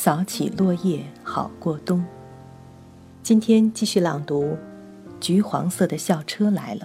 扫起落叶好过冬。今天继续朗读《橘黄色的校车来了》，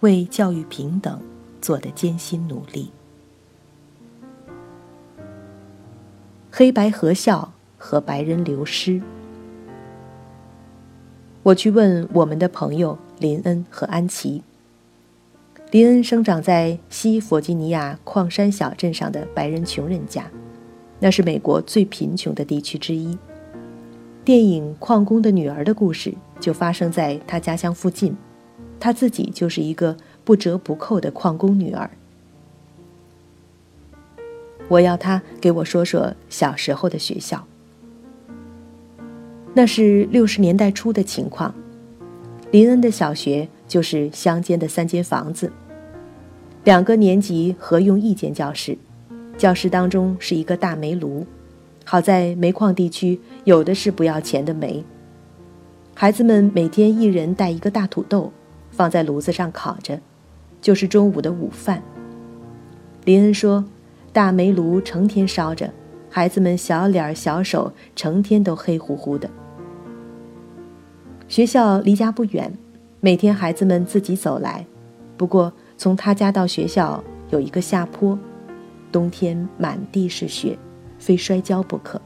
为教育平等做的艰辛努力。黑白合校和白人流失。我去问我们的朋友林恩和安琪。林恩生长在西弗吉尼亚矿山小镇上的白人穷人家，那是美国最贫穷的地区之一。电影《矿工的女儿》的故事就发生在他家乡附近，他自己就是一个不折不扣的矿工女儿。我要他给我说说小时候的学校。那是六十年代初的情况，林恩的小学就是乡间的三间房子。两个年级合用一间教室，教室当中是一个大煤炉，好在煤矿地区有的是不要钱的煤。孩子们每天一人带一个大土豆，放在炉子上烤着，就是中午的午饭。林恩说，大煤炉成天烧着，孩子们小脸小手成天都黑乎乎的。学校离家不远，每天孩子们自己走来，不过。从他家到学校有一个下坡，冬天满地是雪，非摔跤不可。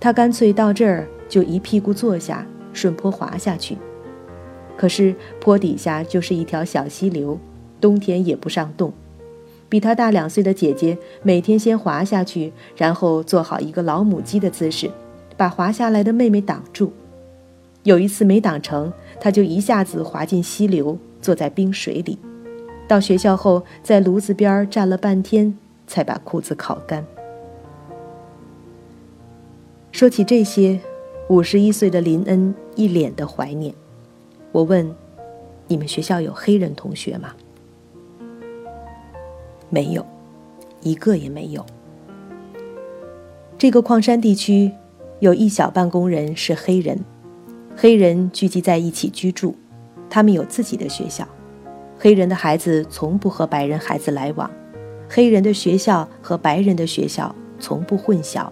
他干脆到这儿就一屁股坐下，顺坡滑下去。可是坡底下就是一条小溪流，冬天也不上冻。比他大两岁的姐姐每天先滑下去，然后做好一个老母鸡的姿势，把滑下来的妹妹挡住。有一次没挡成，他就一下子滑进溪流，坐在冰水里。到学校后，在炉子边站了半天，才把裤子烤干。说起这些，五十一岁的林恩一脸的怀念。我问：“你们学校有黑人同学吗？”没有，一个也没有。这个矿山地区有一小半工人是黑人，黑人聚集在一起居住，他们有自己的学校。黑人的孩子从不和白人孩子来往，黑人的学校和白人的学校从不混淆。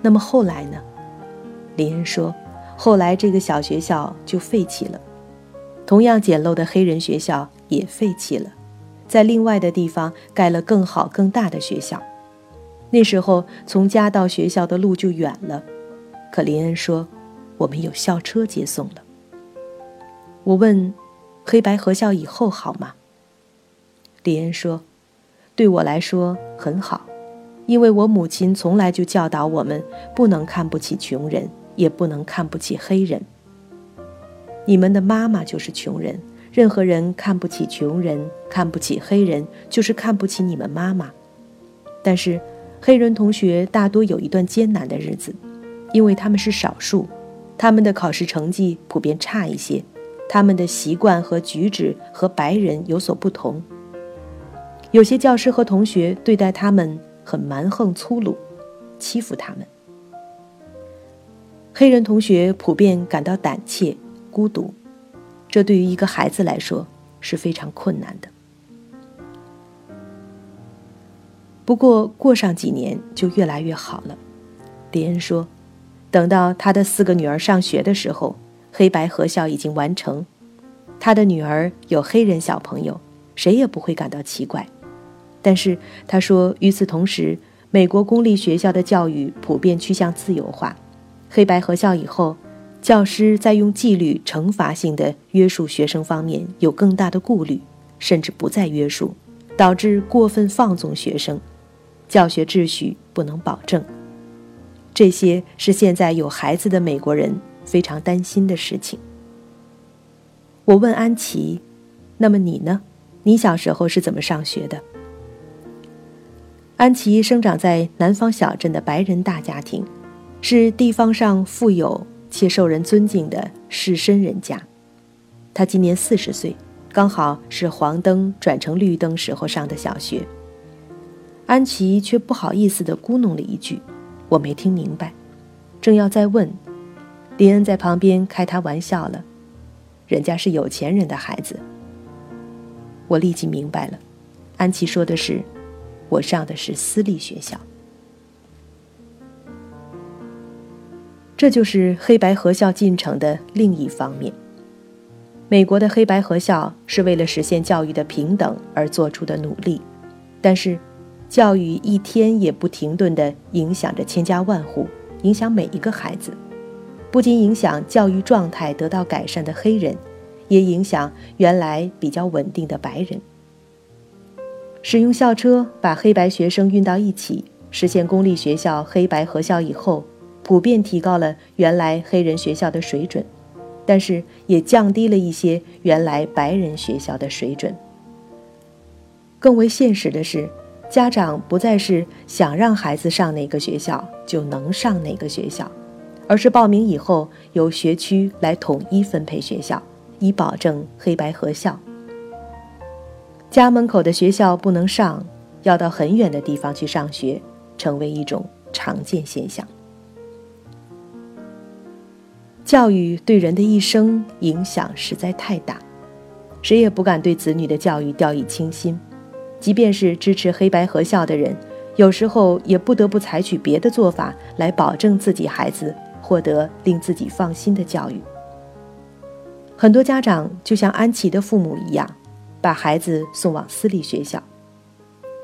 那么后来呢？林恩说：“后来这个小学校就废弃了，同样简陋的黑人学校也废弃了，在另外的地方盖了更好更大的学校。那时候从家到学校的路就远了，可林恩说，我们有校车接送了。”我问。黑白合校以后好吗？李恩说：“对我来说很好，因为我母亲从来就教导我们不能看不起穷人，也不能看不起黑人。你们的妈妈就是穷人，任何人看不起穷人，看不起黑人，就是看不起你们妈妈。但是，黑人同学大多有一段艰难的日子，因为他们是少数，他们的考试成绩普遍差一些。”他们的习惯和举止和白人有所不同。有些教师和同学对待他们很蛮横粗鲁，欺负他们。黑人同学普遍感到胆怯、孤独，这对于一个孩子来说是非常困难的。不过过上几年就越来越好了。迪恩说：“等到他的四个女儿上学的时候。”黑白合校已经完成，他的女儿有黑人小朋友，谁也不会感到奇怪。但是他说，与此同时，美国公立学校的教育普遍趋向自由化。黑白合校以后，教师在用纪律惩罚性的约束学生方面有更大的顾虑，甚至不再约束，导致过分放纵学生，教学秩序不能保证。这些是现在有孩子的美国人。非常担心的事情。我问安琪：“那么你呢？你小时候是怎么上学的？”安琪生长在南方小镇的白人大家庭，是地方上富有且受人尊敬的士绅人家。他今年四十岁，刚好是黄灯转成绿灯时候上的小学。安琪却不好意思地咕哝了一句：“我没听明白。”正要再问。林恩在旁边开他玩笑了，人家是有钱人的孩子。我立即明白了，安琪说的是，我上的是私立学校。这就是黑白合校进程的另一方面。美国的黑白合校是为了实现教育的平等而做出的努力，但是，教育一天也不停顿地影响着千家万户，影响每一个孩子，不仅影响教育状态得到改善的黑人，也影响原来比较稳定的白人。使用校车把黑白学生运到一起，实现公立学校黑白合校以后，普遍提高了原来黑人学校的水准。但是也降低了一些原来白人学校的水准。更为现实的是，家长不再是想让孩子上哪个学校就能上哪个学校，而是报名以后由学区来统一分配学校，以保证黑白合校。家门口的学校不能上，要到很远的地方去上学，成为一种常见现象。教育对人的一生影响实在太大，谁也不敢对子女的教育掉以轻心。即便是支持黑白合校的人，有时候也不得不采取别的做法来保证自己孩子获得令自己放心的教育。很多家长就像安琪的父母一样，把孩子送往私立学校。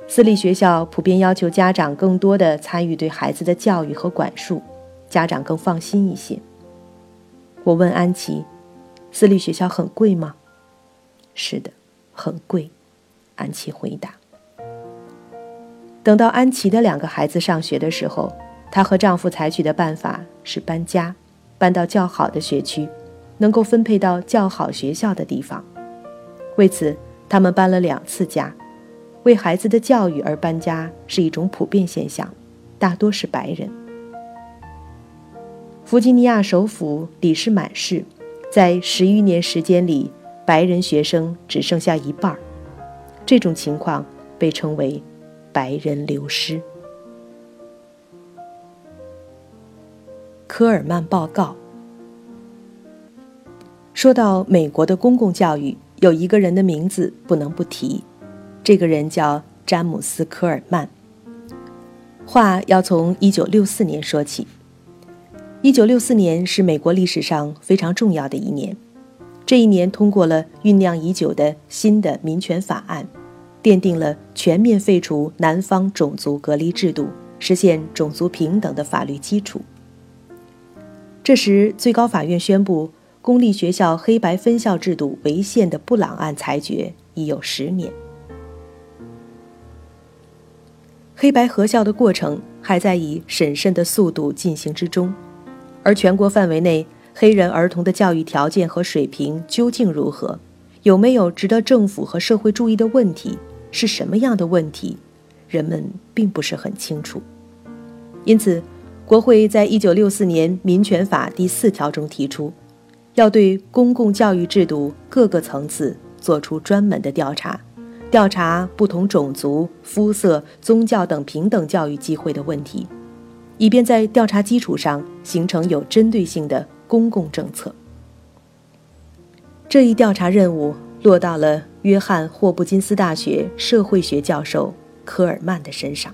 私立学校普遍要求家长更多的参与对孩子的教育和管束，家长更放心一些。我问安琪：“私立学校很贵吗？”“是的，很贵。”安琪回答。等到安琪的两个孩子上学的时候，她和丈夫采取的办法是搬家，搬到较好的学区，能够分配到较好学校的地方。为此，他们搬了两次家。为孩子的教育而搬家是一种普遍现象，大多是白人。弗吉尼亚首府里士满市，在十余年时间里，白人学生只剩下一半儿。这种情况被称为“白人流失”。科尔曼报告说到美国的公共教育，有一个人的名字不能不提，这个人叫詹姆斯·科尔曼。话要从1964年说起。一九六四年是美国历史上非常重要的一年，这一年通过了酝酿已久的新的民权法案，奠定了全面废除南方种族隔离制度、实现种族平等的法律基础。这时，最高法院宣布公立学校黑白分校制度违宪的布朗案裁决已有十年，黑白合校的过程还在以审慎的速度进行之中。而全国范围内黑人儿童的教育条件和水平究竟如何？有没有值得政府和社会注意的问题？是什么样的问题？人们并不是很清楚。因此，国会在一九六四年民权法第四条中提出，要对公共教育制度各个层次做出专门的调查，调查不同种族、肤色、宗教等平等教育机会的问题。以便在调查基础上形成有针对性的公共政策。这一调查任务落到了约翰霍普金斯大学社会学教授科尔曼的身上。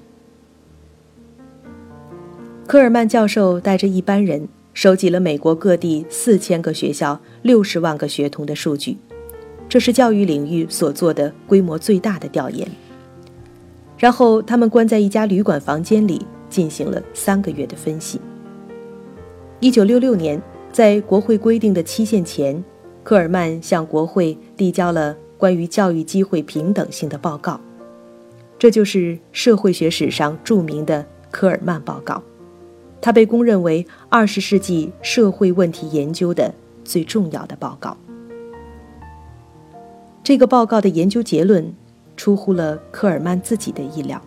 科尔曼教授带着一班人收集了美国各地四千个学校、六十万个学童的数据，这是教育领域所做的规模最大的调研。然后他们关在一家旅馆房间里。进行了三个月的分析。一九六六年，在国会规定的期限前，科尔曼向国会递交了关于教育机会平等性的报告，这就是社会学史上著名的科尔曼报告。它被公认为二十世纪社会问题研究的最重要的报告。这个报告的研究结论出乎了科尔曼自己的意料。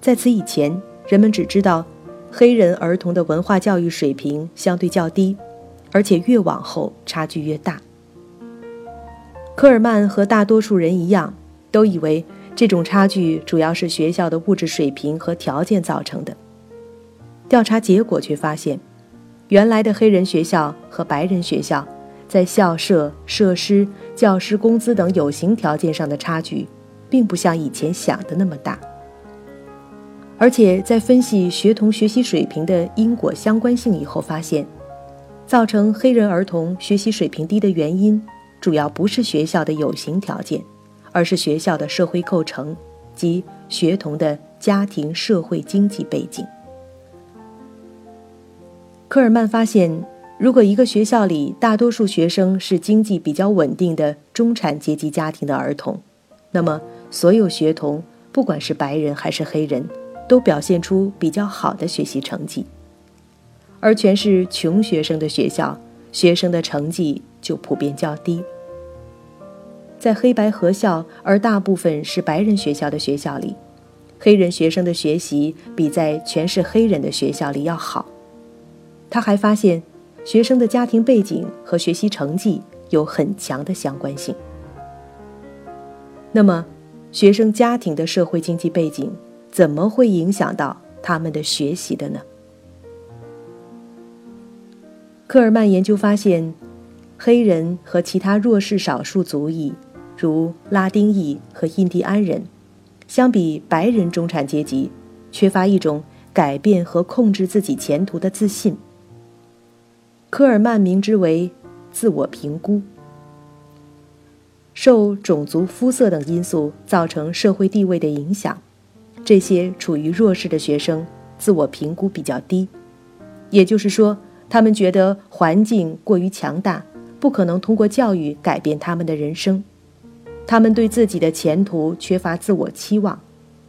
在此以前，人们只知道黑人儿童的文化教育水平相对较低，而且越往后差距越大。科尔曼和大多数人一样，都以为这种差距主要是学校的物质水平和条件造成的。调查结果却发现，原来的黑人学校和白人学校在校舍、设施、教师工资等有形条件上的差距，并不像以前想的那么大。而且在分析学童学习水平的因果相关性以后，发现，造成黑人儿童学习水平低的原因，主要不是学校的有形条件，而是学校的社会构成及学童的家庭社会经济背景。科尔曼发现，如果一个学校里大多数学生是经济比较稳定的中产阶级家庭的儿童，那么所有学童，不管是白人还是黑人，都表现出比较好的学习成绩。而全是穷学生的学校，学生的成绩就普遍较低。在黑白合校而大部分是白人学校的学校里，黑人学生的学习比在全是黑人的学校里要好。他还发现，学生的家庭背景和学习成绩有很强的相关性。那么，学生家庭的社会经济背景怎么会影响到他们的学习的呢？科尔曼研究发现，黑人和其他弱势少数族裔，如拉丁裔和印第安人，相比白人中产阶级，缺乏一种改变和控制自己前途的自信。科尔曼名之为自我评估。受种族、肤色等因素造成社会地位的影响，这些处于弱势的学生自我评估比较低，也就是说，他们觉得环境过于强大，不可能通过教育改变他们的人生。他们对自己的前途缺乏自我期望，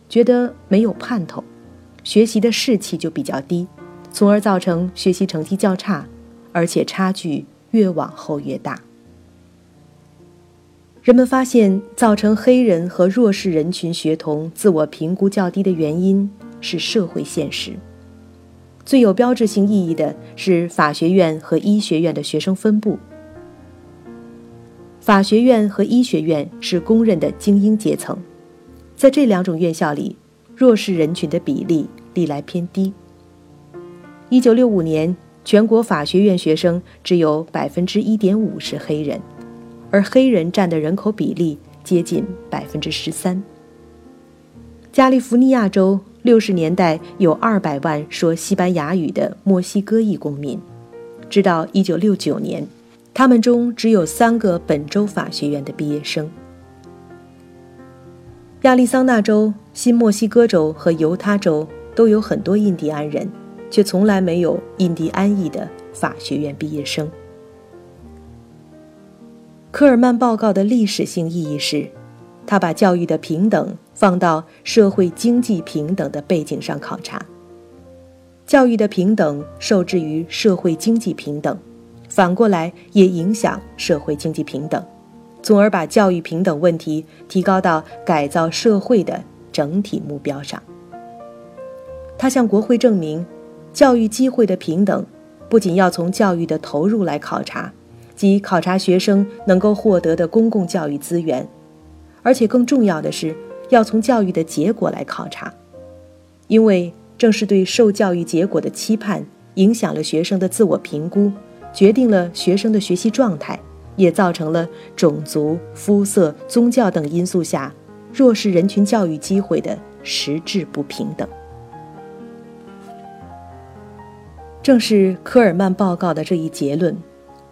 觉得没有盼头，学习的士气就比较低，从而造成学习成绩较差。而且差距越往后越大。人们发现，造成黑人和弱势人群学童自我评估较低的原因是社会现实。最有标志性意义的是法学院和医学院的学生分布。法学院和医学院是公认的精英阶层，在这两种院校里，弱势人群的比例历来偏低。一九六五年。全国法学院学生只有百分之一点五是黑人，而黑人占的人口比例接近百分之十三。加利福尼亚州六十年代有二百万说西班牙语的墨西哥裔公民，直到一九六九年，他们中只有三个本州法学院的毕业生。亚利桑那州、新墨西哥州和犹他州都有很多印第安人。却从来没有印第安裔的法学院毕业生。科尔曼报告的历史性意义是，他把教育的平等放到社会经济平等的背景上考察。教育的平等受制于社会经济平等，反过来也影响社会经济平等，从而把教育平等问题提高到改造社会的整体目标上。他向国会证明。教育机会的平等，不仅要从教育的投入来考察，即考察学生能够获得的公共教育资源，而且更重要的是，要从教育的结果来考察，因为正是对受教育结果的期盼，影响了学生的自我评估，决定了学生的学习状态，也造成了种族、肤色、宗教等因素下弱势人群教育机会的实质不平等。正是科尔曼报告的这一结论，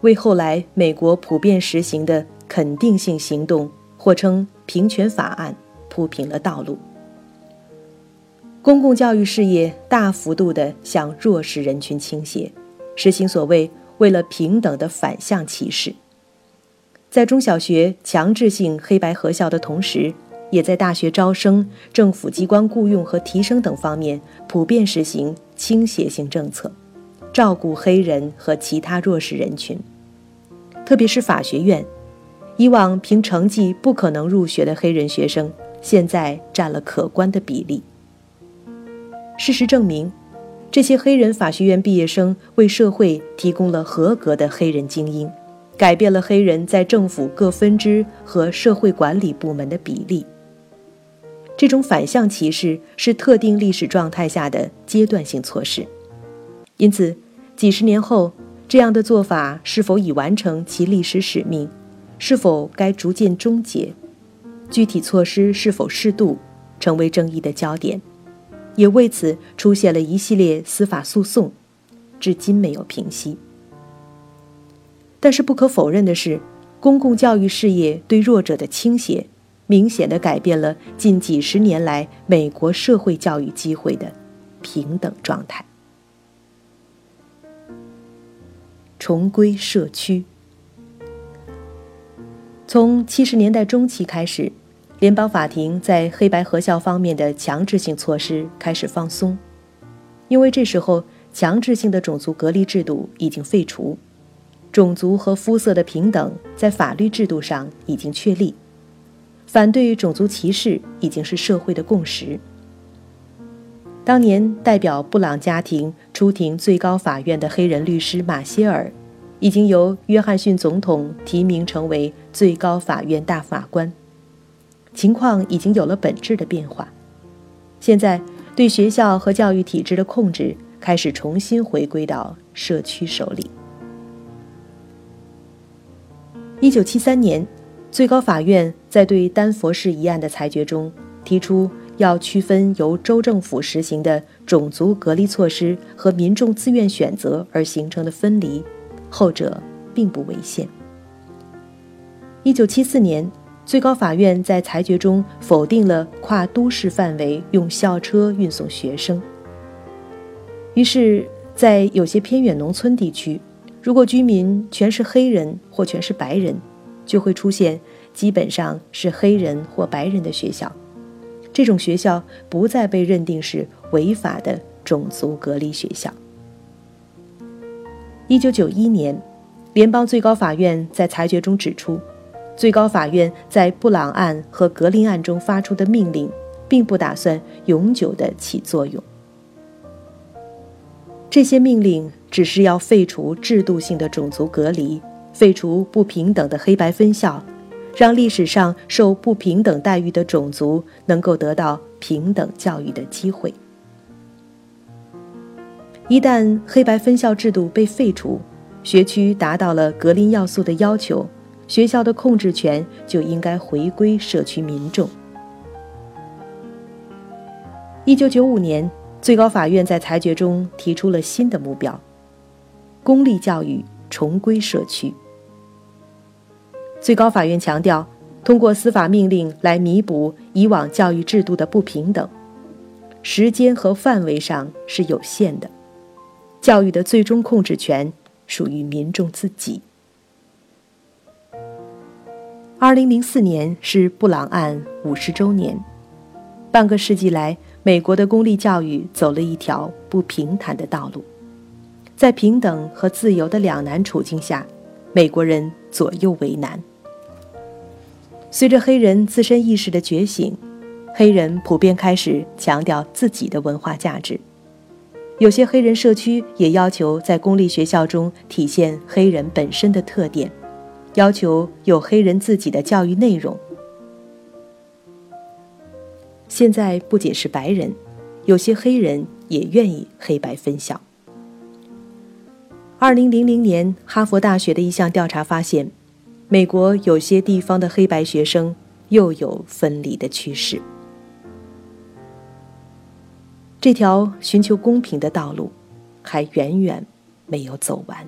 为后来美国普遍实行的肯定性行动，或称平权法案，铺平了道路。公共教育事业大幅度地向弱势人群倾斜，实行所谓“为了平等”的反向歧视。在中小学强制性黑白合校的同时，也在大学招生、政府机关雇佣和提升等方面普遍实行倾斜性政策。照顾黑人和其他弱势人群，特别是法学院，以往凭成绩不可能入学的黑人学生，现在占了可观的比例。事实证明，这些黑人法学院毕业生为社会提供了合格的黑人精英，改变了黑人在政府各分支和社会管理部门的比例。这种反向歧视是特定历史状态下的阶段性措施，因此。几十年后，这样的做法是否已完成其历史使命？是否该逐渐终结？具体措施是否适度，成为争议的焦点。也为此出现了一系列司法诉讼，至今没有平息。但是不可否认的是，公共教育事业对弱者的倾斜，明显的改变了近几十年来美国社会教育机会的平等状态。重归社区。从七十年代中期开始，联邦法庭在黑白合校方面的强制性措施开始放松，因为这时候强制性的种族隔离制度已经废除，种族和肤色的平等在法律制度上已经确立，反对种族歧视已经是社会的共识。当年代表布朗家庭出庭最高法院的黑人律师马歇尔，已经由约翰逊总统提名成为最高法院大法官，情况已经有了本质的变化。现在对学校和教育体制的控制开始重新回归到社区手里。一九七三年，最高法院在对丹佛市一案的裁决中提出。要区分由州政府实行的种族隔离措施和民众自愿选择而形成的分离，后者并不违宪。一九七四年，最高法院在裁决中否定了跨都市范围用校车运送学生。于是，在有些偏远农村地区，如果居民全是黑人或全是白人，就会出现基本上是黑人或白人的学校。这种学校不再被认定是违法的种族隔离学校。一九九一年，联邦最高法院在裁决中指出，最高法院在布朗案和格林案中发出的命令，并不打算永久的起作用。这些命令只是要废除制度性的种族隔离，废除不平等的黑白分校。让历史上受不平等待遇的种族能够得到平等教育的机会。一旦黑白分校制度被废除，学区达到了格林要素的要求，学校的控制权就应该回归社区民众。一九九五年，最高法院在裁决中提出了新的目标：公立教育重归社区。最高法院强调，通过司法命令来弥补以往教育制度的不平等，时间和范围上是有限的，教育的最终控制权属于民众自己。二零零四年是布朗案五十周年，半个世纪来，美国的公立教育走了一条不平坦的道路，在平等和自由的两难处境下，美国人左右为难。随着黑人自身意识的觉醒，黑人普遍开始强调自己的文化价值。有些黑人社区也要求在公立学校中体现黑人本身的特点，要求有黑人自己的教育内容。现在不仅是白人，有些黑人也愿意黑白分校。二零零零年，哈佛大学的一项调查发现。美国有些地方的黑白学生又有分离的趋势，这条寻求公平的道路还远远没有走完。